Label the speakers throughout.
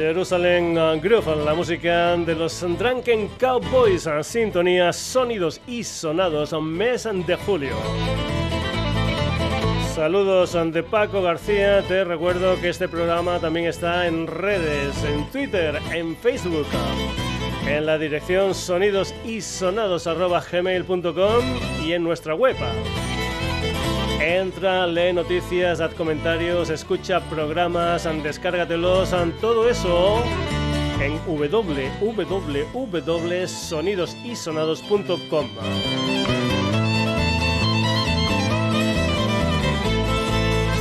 Speaker 1: Jerusalem Groove, la música de los Drunken Cowboys, sintonía, sonidos y sonados, mes de julio. Saludos de Paco García, te recuerdo que este programa también está en redes, en Twitter, en Facebook, en la dirección sonidosisonados.gmail.com y en nuestra web Entra, lee noticias, haz comentarios, escucha programas, descárgatelos, todo eso en www.sonidosisonados.com.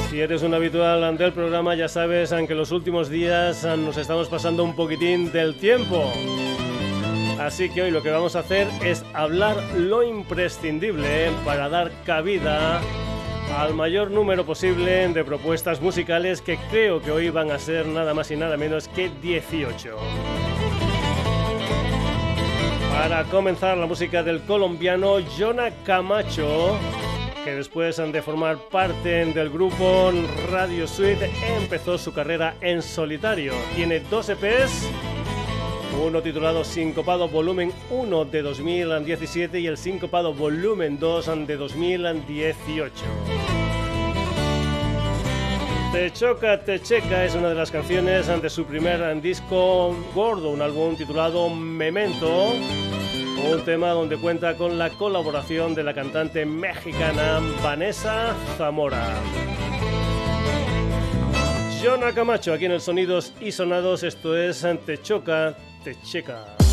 Speaker 1: Si eres un habitual del programa, ya sabes que los últimos días nos estamos pasando un poquitín del tiempo. Así que hoy lo que vamos a hacer es hablar lo imprescindible para dar cabida al mayor número posible de propuestas musicales que creo que hoy van a ser nada más y nada menos que 18. Para comenzar la música del colombiano Jonah Camacho, que después de formar parte del grupo Radio Suite empezó su carrera en solitario. Tiene dos EPs uno titulado Sincopado Volumen 1 de 2017 y el Sincopado Volumen 2 de 2018. Te choca, te checa es una de las canciones de su primer disco gordo, un álbum titulado Memento, un tema donde cuenta con la colaboración de la cantante mexicana Vanessa Zamora. Jonah Camacho, aquí en el Sonidos y Sonados, esto es Te choca, te checa.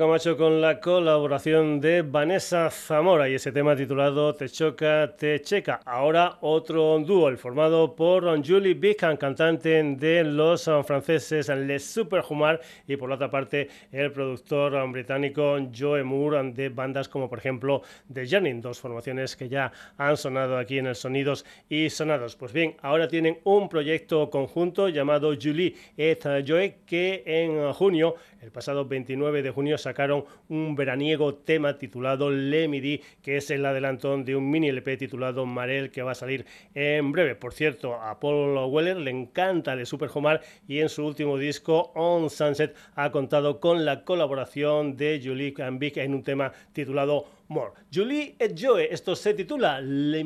Speaker 1: Camacho con la colaboración de Vanessa Zamora y ese tema titulado Te choca, te checa. Ahora otro dúo, el formado por Julie Bickham, cantante de los franceses Les Superhumar y por la otra parte el productor británico Joe Moore de bandas como por ejemplo The Journey, dos formaciones que ya han sonado aquí en el Sonidos y Sonados. Pues bien, ahora tienen un proyecto conjunto llamado Julie et Joe que en junio, el pasado 29 de junio, sacaron un veraniego tema titulado Le Midi, que es el adelanto de un mini LP titulado Marel, que va a salir en breve. Por cierto, a Paul Weller le encanta el Super Homar y en su último disco, On Sunset, ha contado con la colaboración de Julie Cambic en un tema titulado More. Julie et Joe, esto se titula Le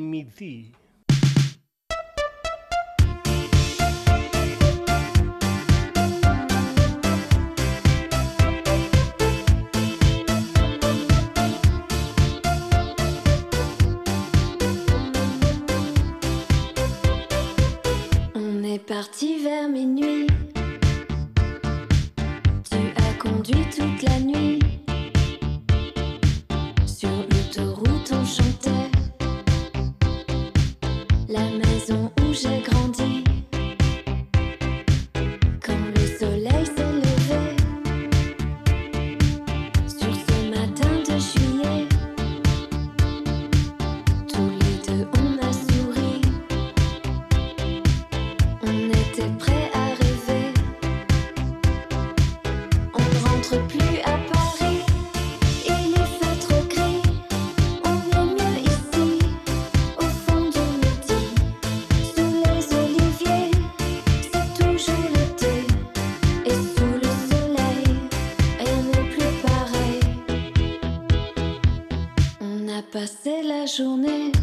Speaker 2: I mean. passer la journée.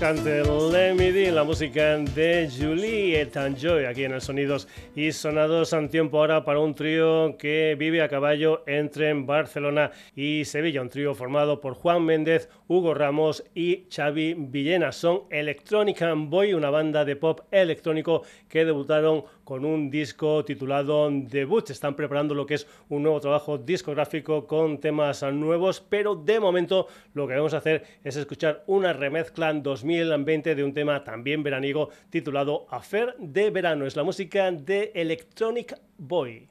Speaker 1: Refrescante Lemmy la música de Juliet and Joy, aquí en el Sonidos y Sonados. En tiempo ahora para un trío que vive a caballo entre Barcelona y Sevilla. Un trío formado por Juan Méndez, Hugo Ramos y Xavi Villena. Son Electronic Boy, una banda de pop electrónico que debutaron con un disco titulado Debut. Están preparando lo que es un nuevo trabajo discográfico con temas nuevos, pero de momento lo que vamos a hacer es escuchar una remezcla 2020 de un tema también veraniego titulado Affair de Verano. Es la música de Electronic Boy.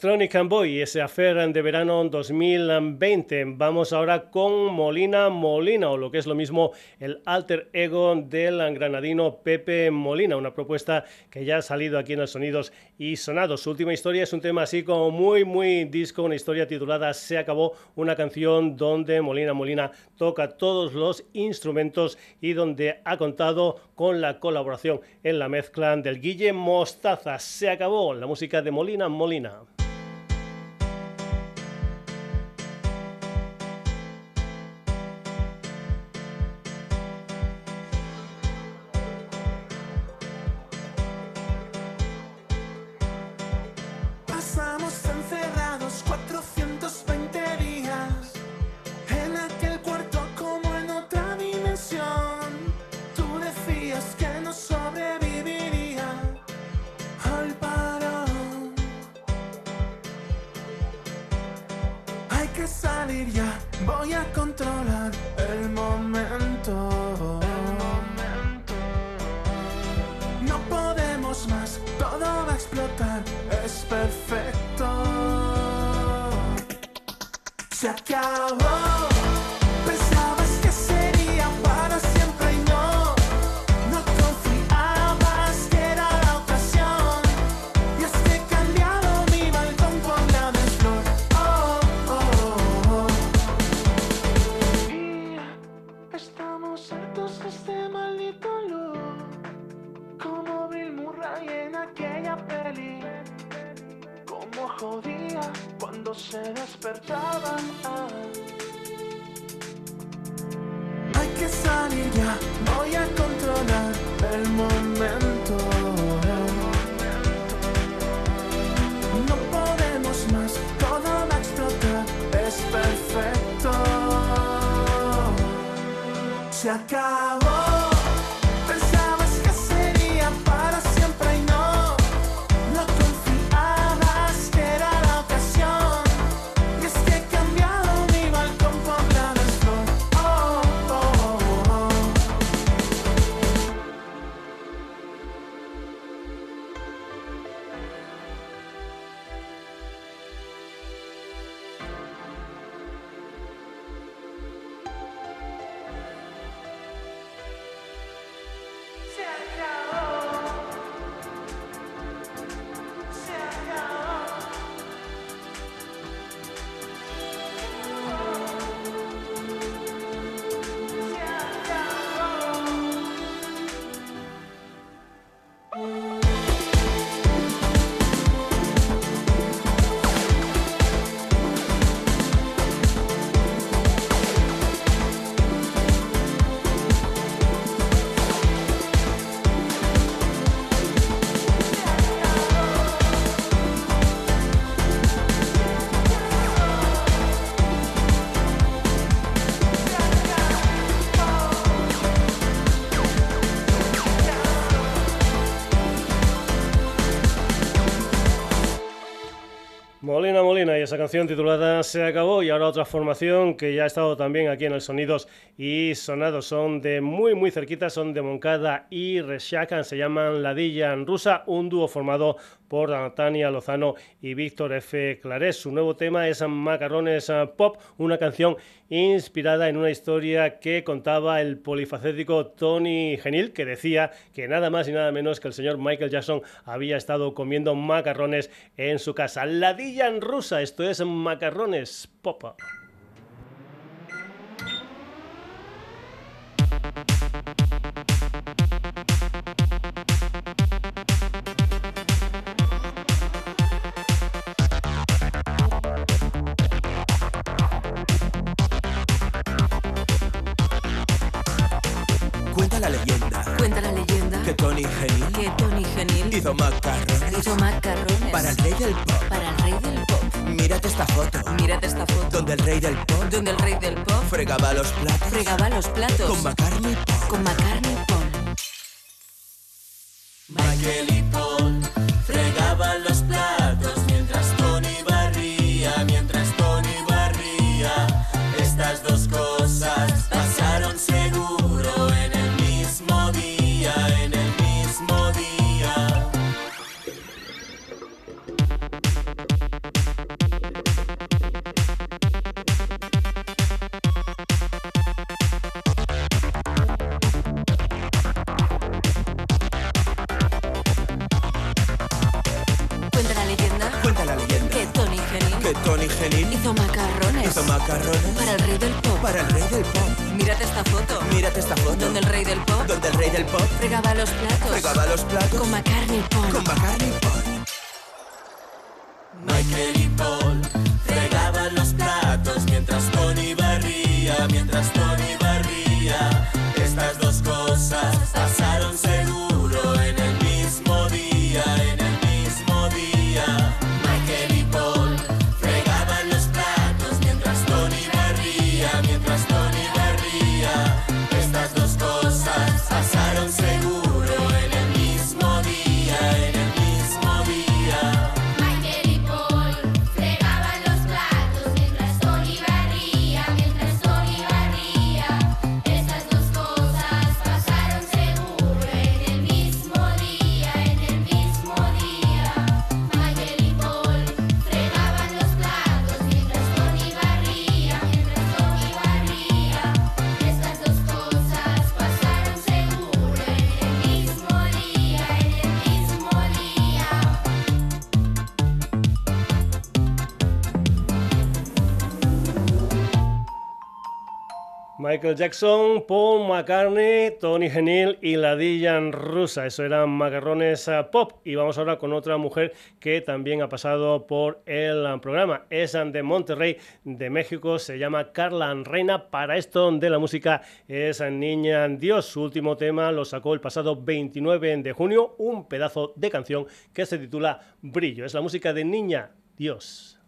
Speaker 3: Electronic and Boy, ese affair de verano 2020. Vamos ahora con Molina Molina, o lo que es lo mismo, el alter ego del granadino Pepe Molina, una propuesta que ya ha salido aquí en los Sonidos y Sonados. Su última historia es un tema así como muy, muy disco, una historia titulada Se acabó, una canción donde Molina Molina toca todos los instrumentos y donde ha contado con la colaboración en la mezcla del Guille Mostaza. Se acabó la música de Molina Molina. se acaba. Y esa canción titulada Se acabó y ahora otra formación que ya ha estado también aquí en el Sonidos y Sonados. Son de muy muy cerquita, son de Moncada y Reshakan, se llaman Ladilla en Rusa, un dúo formado por Tania Lozano y Víctor F. Clarés. Su nuevo tema es Macarrones Pop, una canción inspirada en una historia que contaba el polifacético Tony Genil, que decía que nada más y nada menos que el señor Michael Jackson había estado comiendo macarrones en su casa. Ladilla en rusa, esto es macarrones popa.
Speaker 4: Fregaba los platos.
Speaker 5: Fregaba los platos.
Speaker 4: Con McCartney Michael
Speaker 1: Jackson, Paul McCartney, Tony Genil y la Dylan rusa. Eso eran macarrones eh, pop. Y vamos ahora con otra mujer que también ha pasado por el programa. Es de Monterrey, de México. Se llama Carla Reina. Para esto de la música es Niña Dios. Su último tema lo sacó el pasado 29 de junio. Un pedazo de canción que se titula Brillo. Es la música de Niña Dios.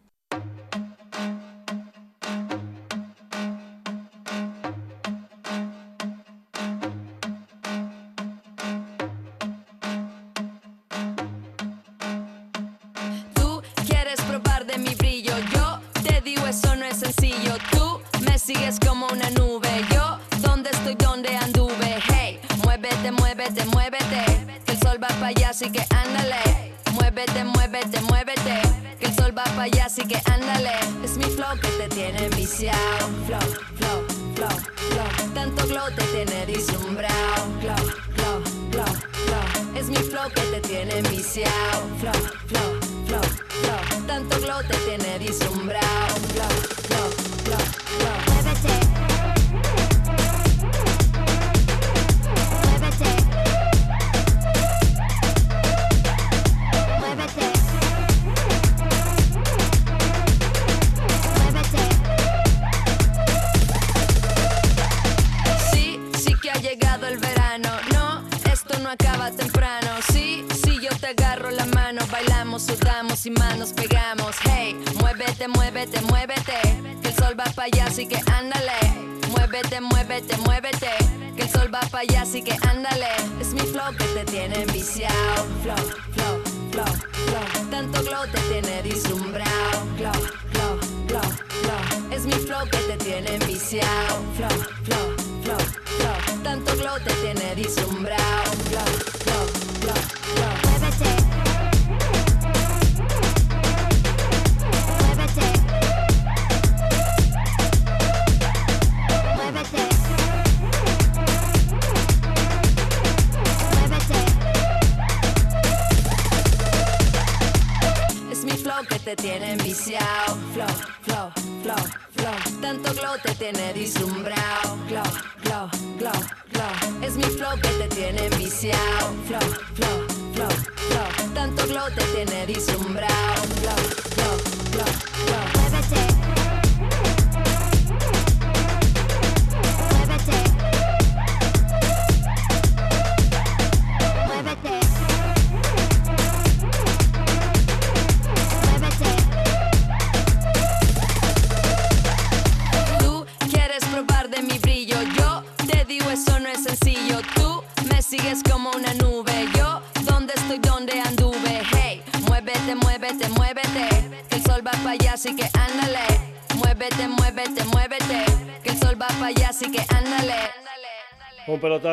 Speaker 6: te tiene
Speaker 1: disumbrado.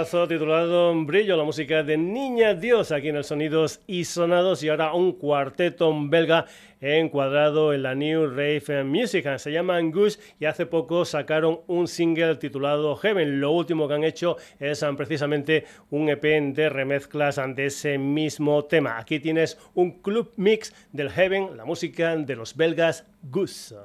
Speaker 1: Pelotazo titulado Brillo, la música de Niña Dios aquí en el Sonidos y Sonados y ahora un cuarteto belga encuadrado en la New Rave Music. Se llaman Goose y hace poco sacaron un single titulado Heaven. Lo último que han hecho es um, precisamente un EP de remezclas de ese mismo tema. Aquí tienes un club mix del Heaven, la música de los belgas Goose.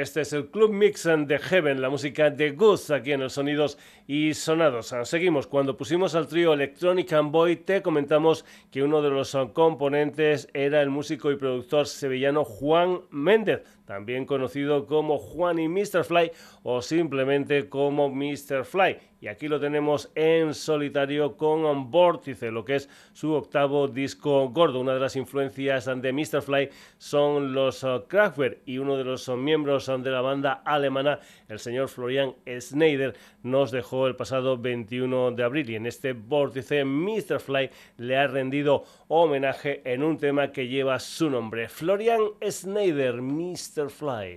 Speaker 1: Este es el Club Mix de Heaven, la música de Goose aquí en los Sonidos y Sonados. Seguimos. Cuando pusimos al trío Electronic and Boy, te comentamos que uno de los componentes era el músico y productor sevillano Juan Méndez también conocido como Juan y Mr. Fly o simplemente como Mr. Fly. Y aquí lo tenemos en solitario con Vórtice, lo que es su octavo disco gordo. Una de las influencias de Mr. Fly son los uh, Kraftwerk y uno de los uh, miembros de la banda alemana, el señor Florian Schneider, nos dejó el pasado 21 de abril y en este Vórtice Mr. Fly le ha rendido homenaje en un tema que lleva su nombre. Florian Schneider, Mr. Fly.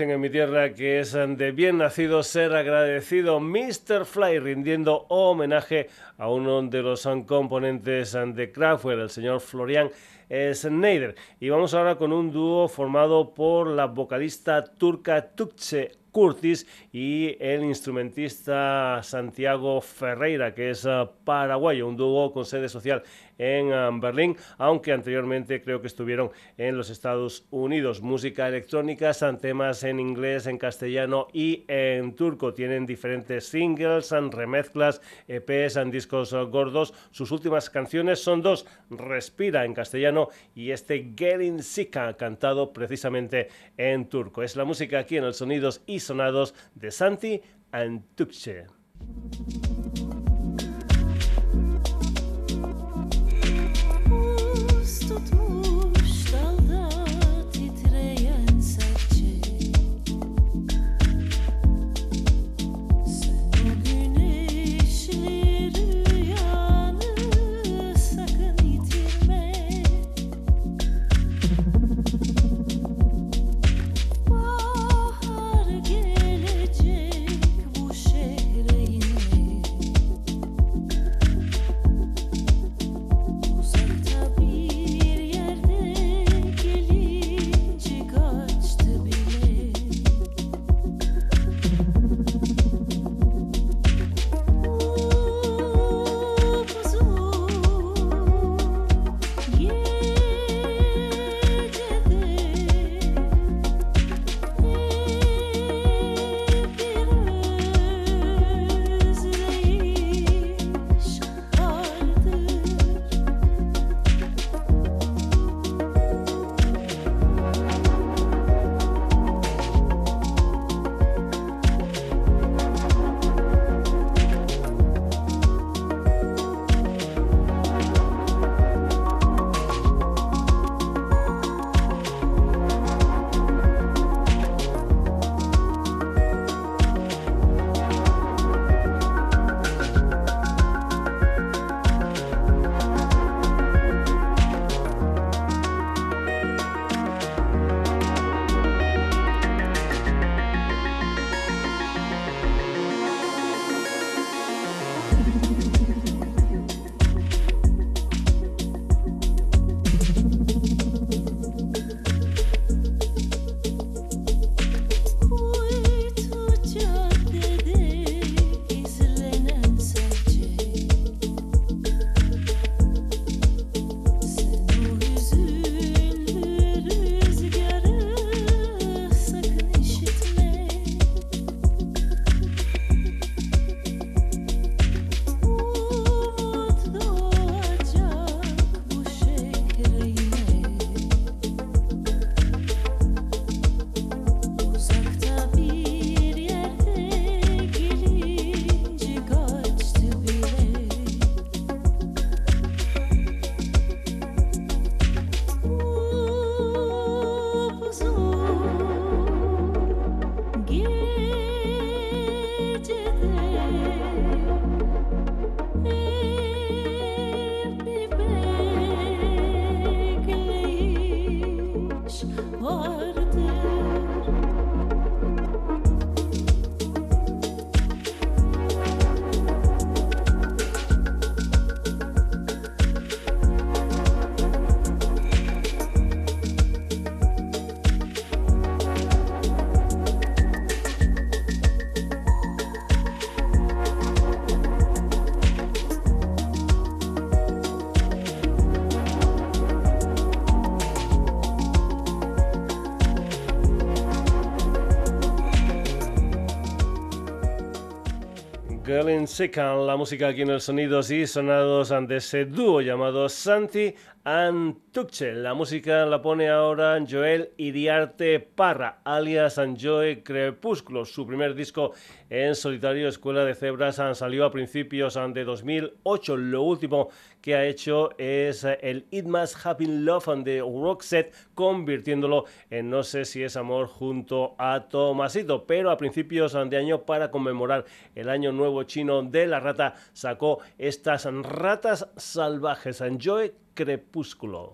Speaker 1: Dicen en mi tierra que es de bien nacido ser agradecido Mr. Fly rindiendo homenaje a uno de los componentes de Kraftwerk, el señor Florian Schneider. Y vamos ahora con un dúo formado por la vocalista turca Tukce
Speaker 7: Curtis y el instrumentista Santiago Ferreira, que es uh, paraguayo, un dúo con sede social en um, Berlín, aunque anteriormente creo que estuvieron en los Estados Unidos. Música electrónica, temas en inglés, en castellano y en turco. Tienen diferentes singles, remezclas, EPs, discos gordos. Sus últimas canciones son dos, Respira en castellano y este Getting Sika, cantado precisamente en turco. Es la música aquí en el Sonidos y Sonados de Santi Antukche. tout. Secan, la música aquí en el Sonidos y Sonados ante ese dúo llamado Santi and La música la pone ahora Joel Iriarte Parra, alias Joe Crepúsculo. Su primer disco en solitario, Escuela de Cebras, salió a principios de 2008. Lo último que ha hecho es el It Must Happy Love de Roxette, convirtiéndolo en No sé si es amor junto a Tomasito. Pero a principios de año, para conmemorar el año nuevo chino de la rata, sacó estas ratas salvajes. Joe Crepúsculo.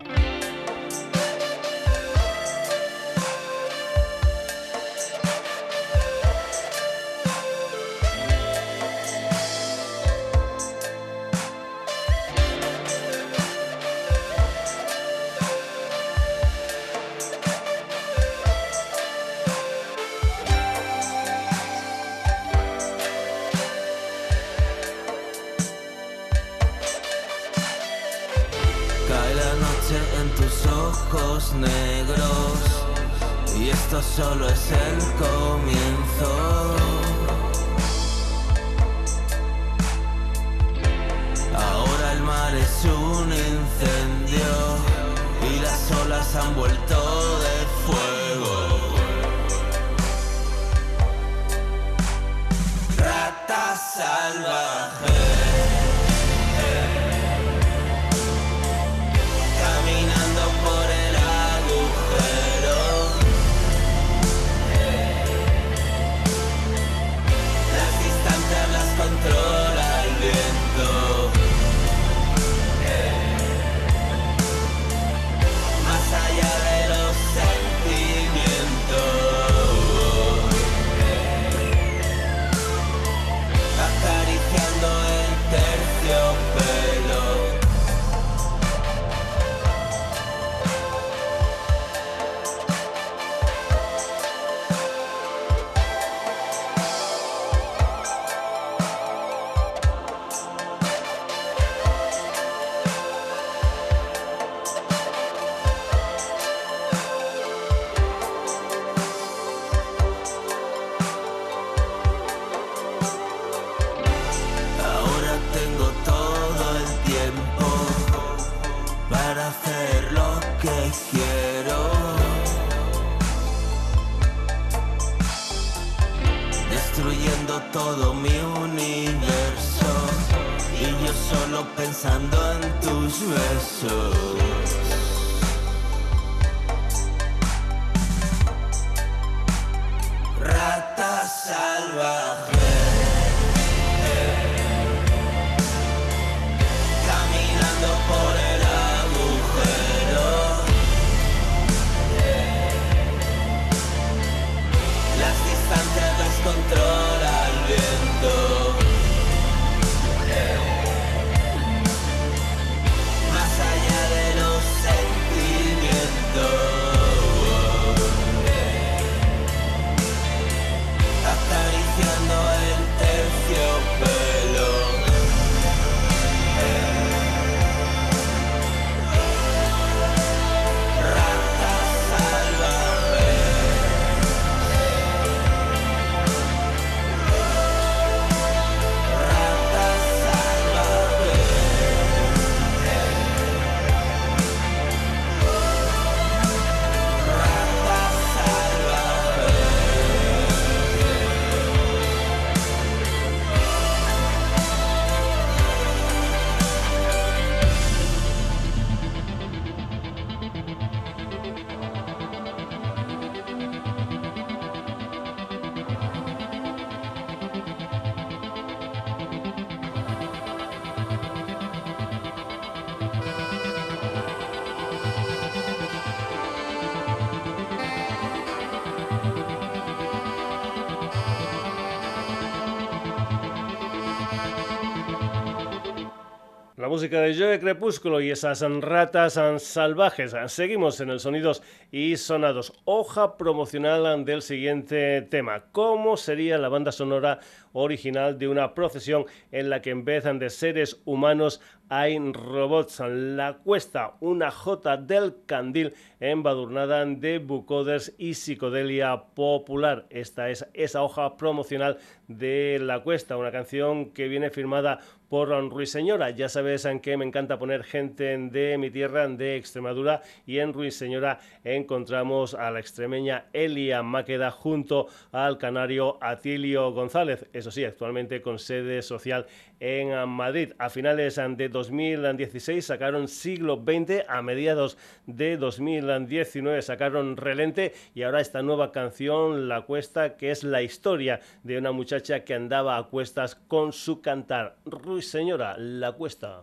Speaker 1: La música de Joe Crepúsculo y esas ratas salvajes. Seguimos en el Sonidos y Sonados. Hoja promocional del siguiente tema. ¿Cómo sería la banda sonora original de una procesión en la que en vez de seres humanos hay robots? La cuesta, una jota del candil embadurnada de bucoders y psicodelia popular. Esta es esa hoja promocional de La Cuesta, una canción que viene firmada por Ruiseñora. Ya sabes en qué me encanta poner gente de mi tierra, de Extremadura, y en Ruiseñora encontramos a la extremeña Elia Máqueda junto al canario Atilio González, eso sí, actualmente con sede social en Madrid. A finales de 2016 sacaron Siglo XX, a mediados de 2019 sacaron Relente y ahora esta nueva canción, La Cuesta, que es la historia de una muchacha que andaba a cuestas con su cantar. Ruiseñora, La Cuesta.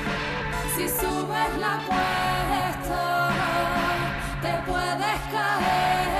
Speaker 2: Si subes la cuesta, te puedes caer.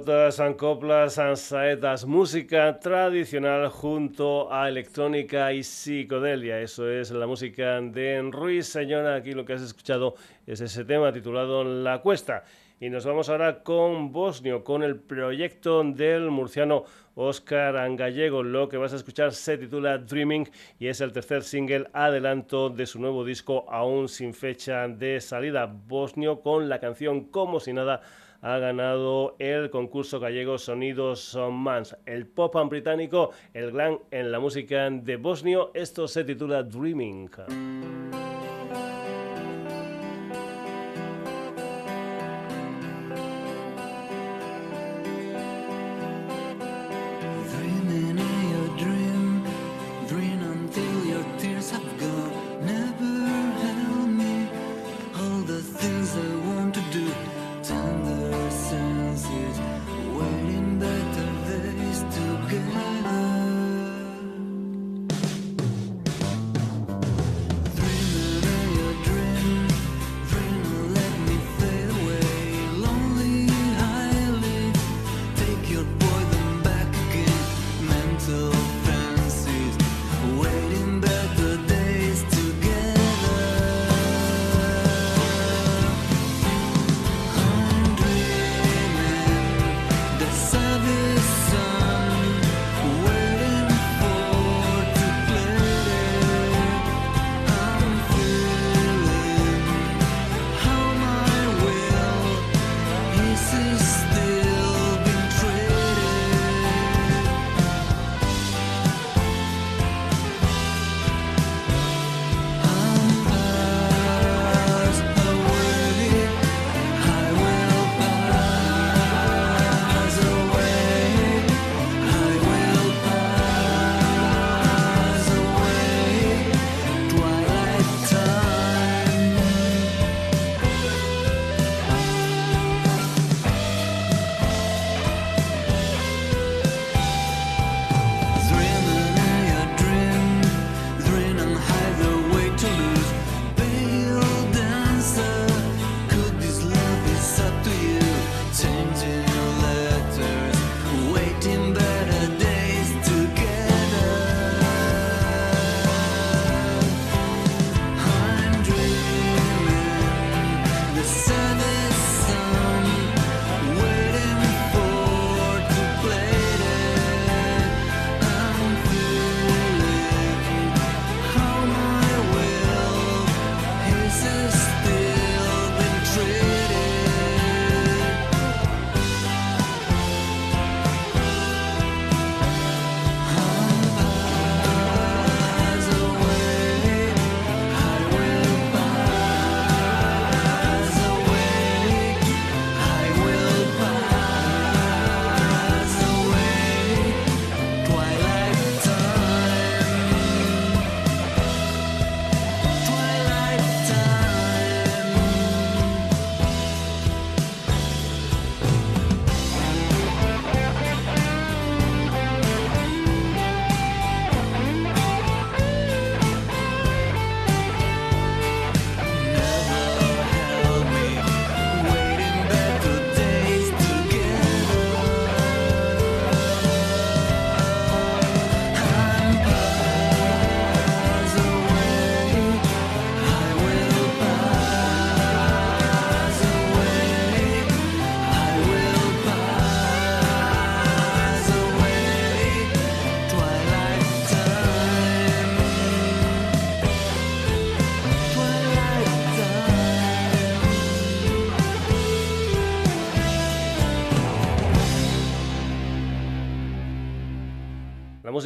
Speaker 1: Jotas, coplas, saetas, música tradicional junto a electrónica y psicodelia. Eso es la música de Ruiz Señora. Aquí lo que has escuchado es ese tema titulado La Cuesta. Y nos vamos ahora con Bosnio, con el proyecto del murciano Oscar Gallego. Lo que vas a escuchar se titula Dreaming y es el tercer single adelanto de su nuevo disco, aún sin fecha de salida. Bosnio con la canción Como si nada ha ganado el concurso gallego Sonidos Mans. El pop británico, el glam en la música de Bosnio. Esto se titula Dreaming.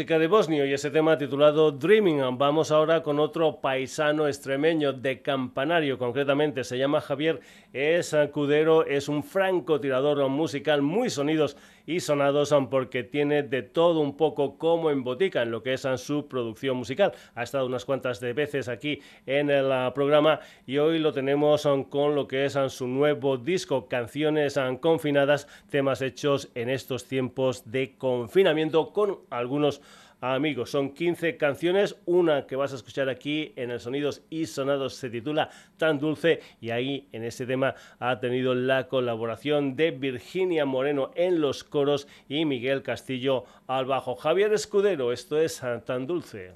Speaker 1: De Bosnio y ese tema titulado Dreaming. Vamos ahora con otro paisano extremeño de Campanario, concretamente se llama Javier es Cudero, es un francotirador musical muy sonidos y sonados porque tiene de todo un poco como en botica en lo que es su producción musical. Ha estado unas cuantas de veces aquí en el ah, programa y hoy lo tenemos con lo que es su nuevo disco, Canciones Confinadas, temas hechos en estos tiempos de confinamiento con algunos amigos. Son 15 canciones, una que vas a escuchar aquí en el Sonidos y Sonados se titula Tan Dulce y ahí en ese tema ha tenido la colaboración de Virginia Moreno en los coros y Miguel Castillo al bajo. Javier Escudero, esto es Tan Dulce.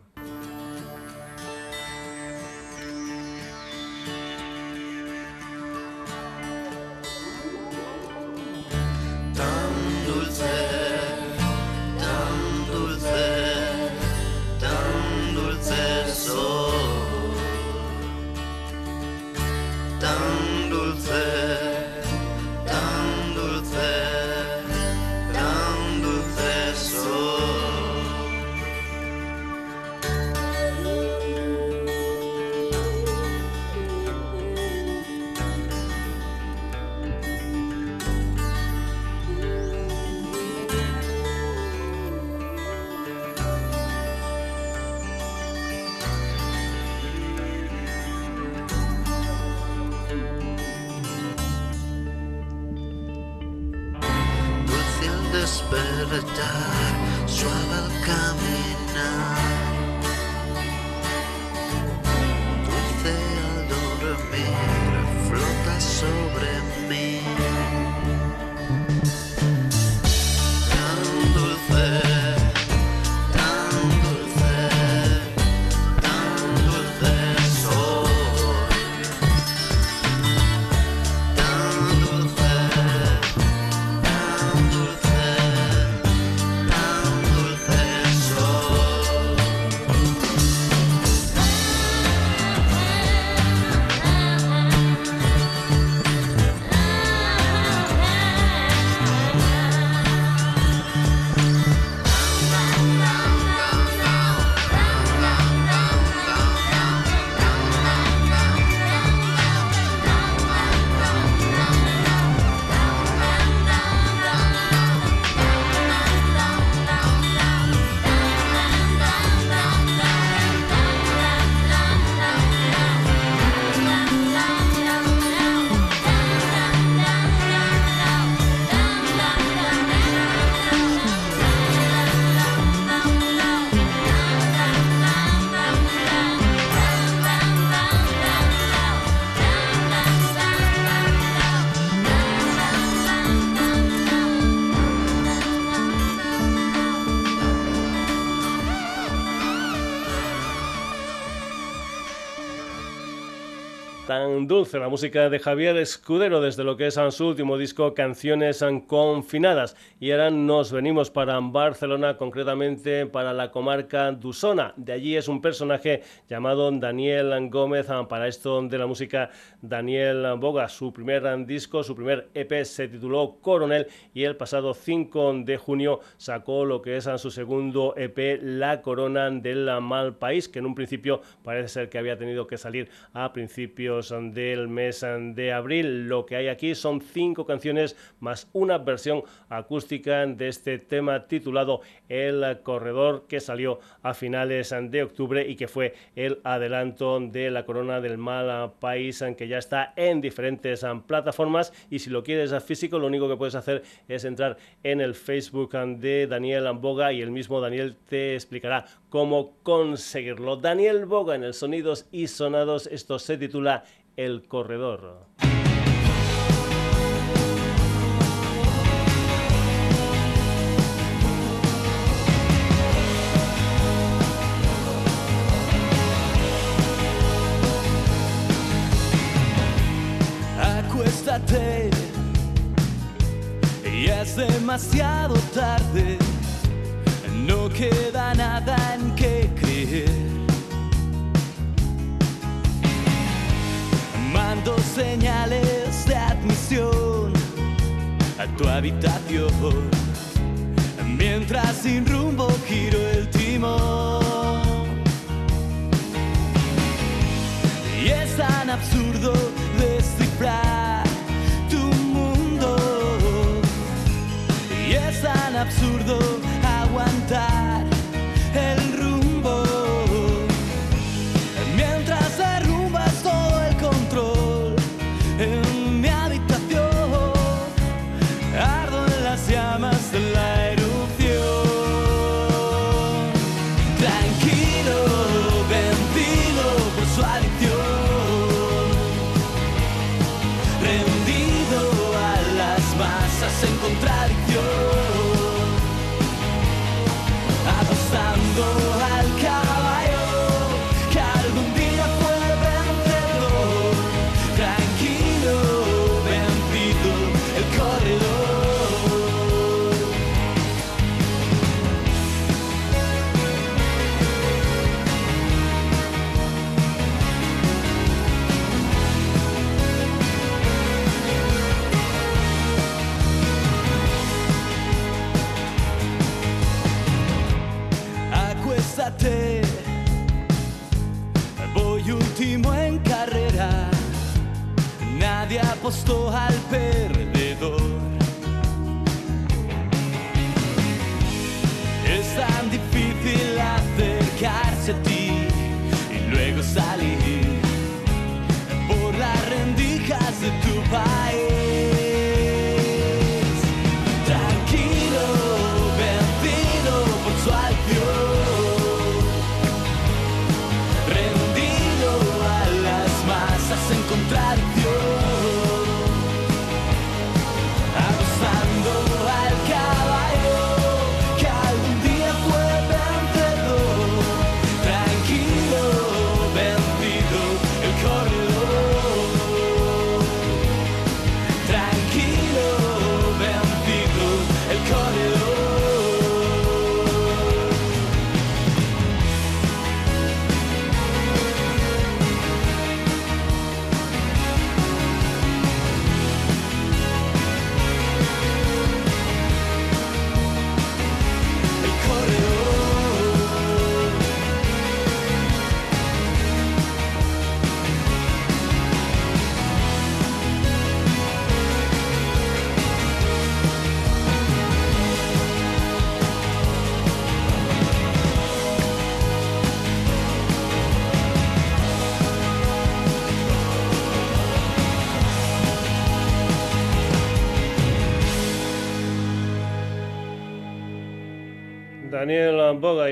Speaker 1: Dulce, la música de Javier Escudero desde lo que es su último disco Canciones Confinadas. Y ahora nos venimos para Barcelona, concretamente para la comarca Dusona. De allí es un personaje llamado Daniel Gómez. Para esto de la música, Daniel Boga, su primer disco, su primer EP se tituló Coronel y el pasado 5 de junio sacó lo que es su segundo EP, La Corona del Mal País, que en un principio parece ser que había tenido que salir a principios de del mes de abril. Lo que hay aquí son cinco canciones más una versión acústica de este tema titulado El Corredor que salió a finales de octubre y que fue el adelanto de la Corona del Mal País que ya está en diferentes plataformas y si lo quieres a físico lo único que puedes hacer es entrar en el Facebook de Daniel Boga y el mismo Daniel te explicará cómo conseguirlo. Daniel Boga en el Sonidos y Sonados, esto se titula el Corredor.
Speaker 4: Acuéstate, ya es demasiado tarde, no queda nada en que creer. Mando señales de admisión a tu habitación. Mientras sin rumbo giro apostó al.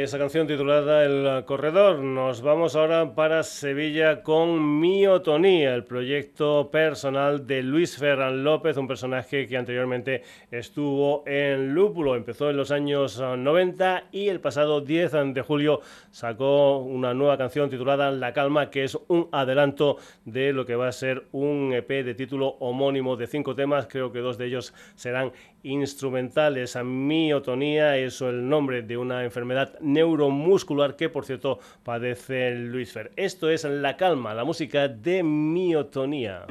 Speaker 1: Esa canción titulada El Corredor. Nos vamos ahora para Sevilla con Miotonía, el proyecto personal de Luis Ferran López, un personaje que anteriormente estuvo en Lúpulo. Empezó en los años 90 y el pasado 10 de julio sacó una nueva canción titulada La Calma, que es un adelanto de lo que va a ser un EP de título homónimo de cinco temas. Creo que dos de ellos serán instrumentales. Miotonía es el nombre de una enfermedad neuromuscular que, por cierto, padece Luis Fer. Esto es La Calma, la música de Miotonía.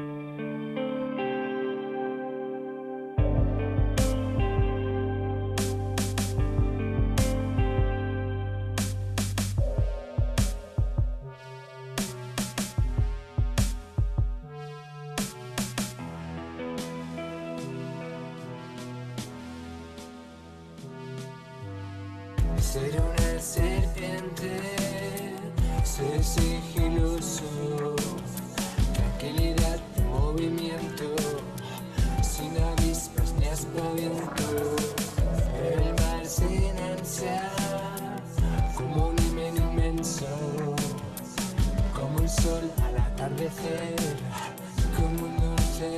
Speaker 8: Ser una serpiente, ser sigiloso, tranquilidad movimiento, sin avispas ni aspaviento. El mar sin ansia, como un himen inmenso, como el sol al atardecer, como un dulce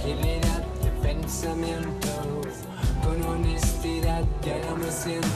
Speaker 8: Fragilidad de pensamiento, con honestidad ya no me siento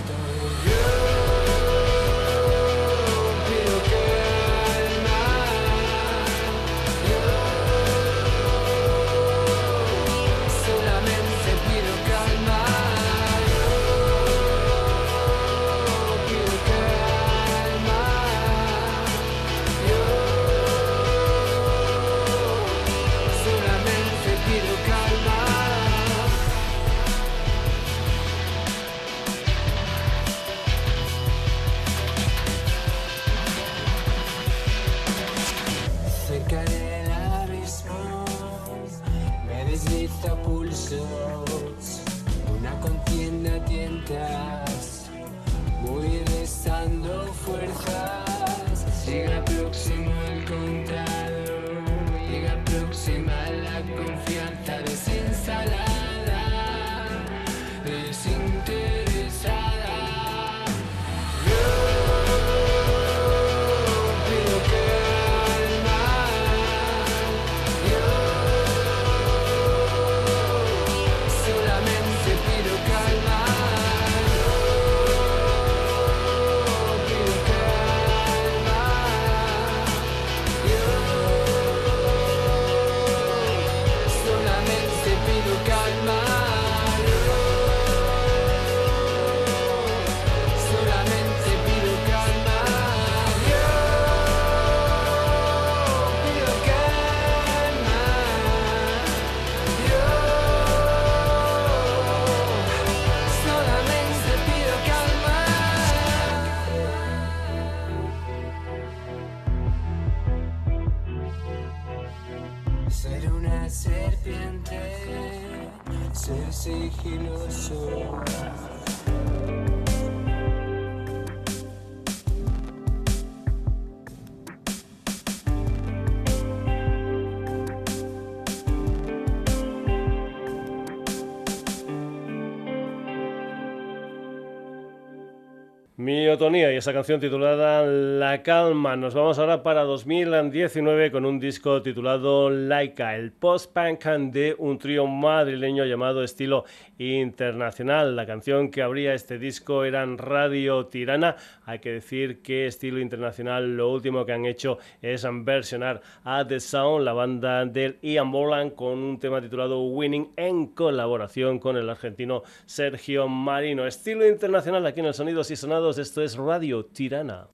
Speaker 1: Miotonía y esa canción titulada La Calma. Nos vamos ahora para 2019 con un disco titulado Laika, el post-punk de un trío madrileño llamado Estilo Internacional. La canción que abría este disco era Radio Tirana. Hay que decir que Estilo Internacional lo último que han hecho es versionar a The Sound, la banda del Ian Bolan, con un tema titulado Winning en colaboración con el argentino Sergio Marino. Estilo Internacional aquí en el Sonidos y Sonados esto es Radio Tirana.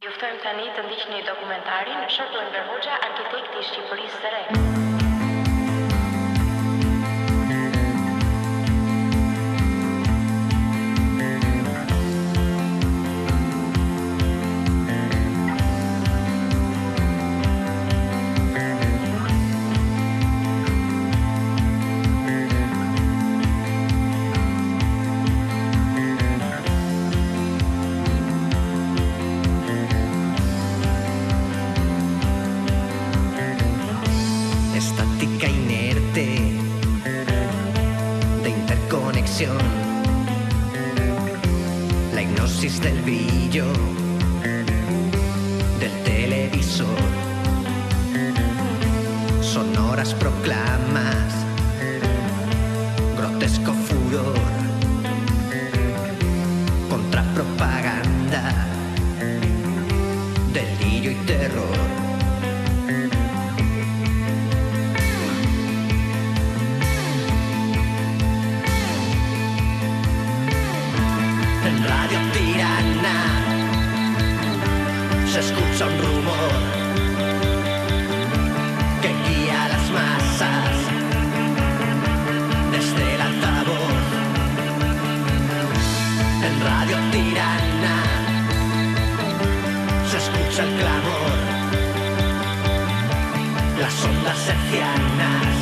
Speaker 9: Las ondas hercianas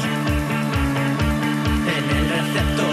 Speaker 9: en el receptor.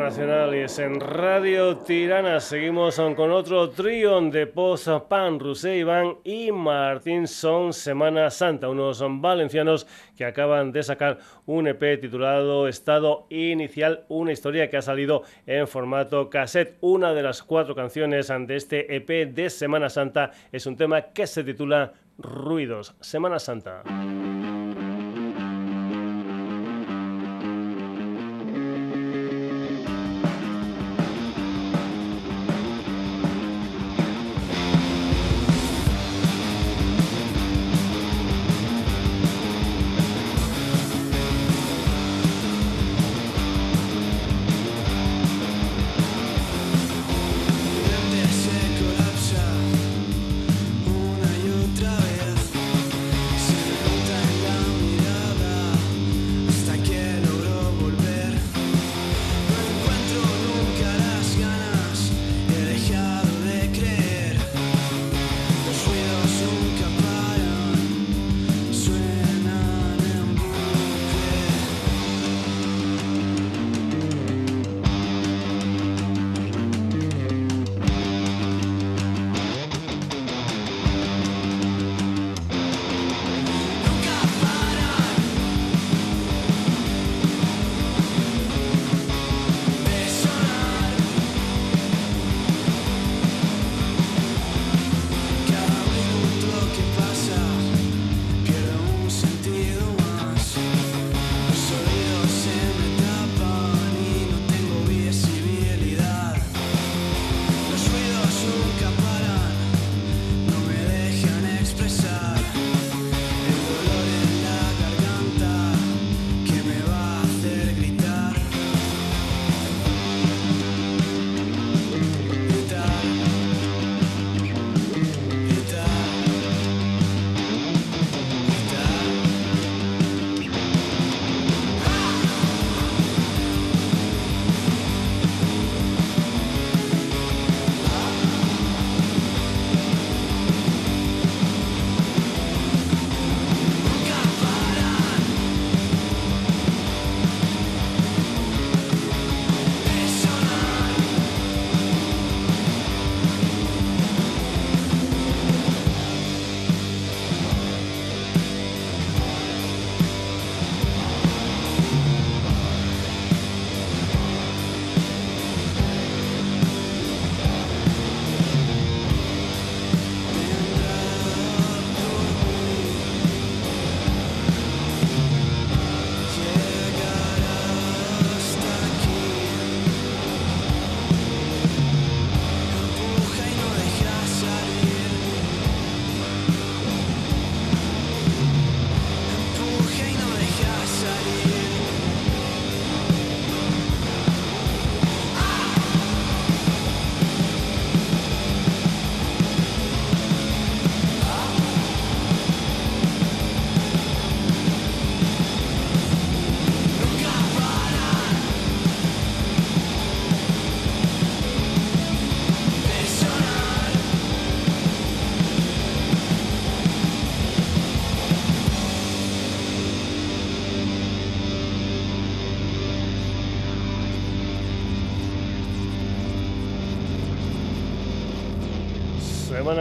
Speaker 1: Internacional y es en Radio Tirana. Seguimos con otro trío de post Pan, Rusé Iván y Martín Son Semana Santa, unos valencianos que acaban de sacar un EP titulado Estado Inicial, una historia que ha salido en formato cassette. Una de las cuatro canciones de este EP de Semana Santa es un tema que se titula Ruidos. Semana Santa.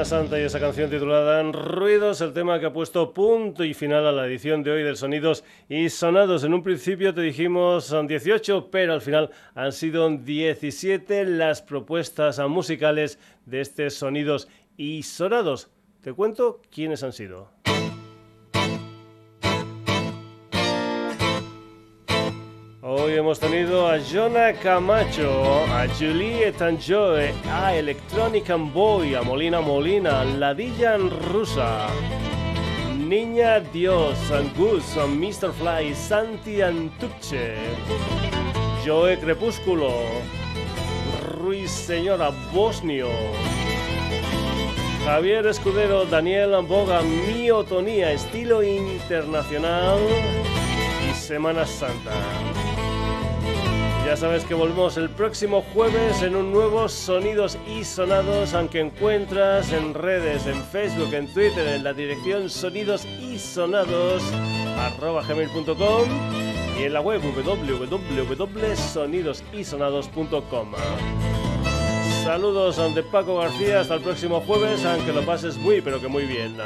Speaker 1: Santa y esa canción titulada Ruidos, el tema que ha puesto punto y final a la edición de hoy del Sonidos y Sonados. En un principio te dijimos son 18, pero al final han sido 17 las propuestas musicales de este Sonidos y Sonados. Te cuento quiénes han sido. Hemos tenido a Jonah Camacho, a Juliet Joy, a Electronic and Boy, a Molina Molina, Ladilla Rusa, Niña Dios, Angus, Mr. Fly, Santi Antuche, Joe Crepúsculo, Ruiz Señora Bosnio, Javier Escudero, Daniel Boga, Miotonía, estilo internacional y Semana Santa. Ya sabes que volvemos el próximo jueves en un nuevo Sonidos y Sonados, aunque encuentras en redes, en Facebook, en Twitter, en la dirección sonidos y sonados gmail.com y en la web www.sonidosisonados.com. Saludos de Paco García, hasta el próximo jueves, aunque lo pases muy pero que muy bien.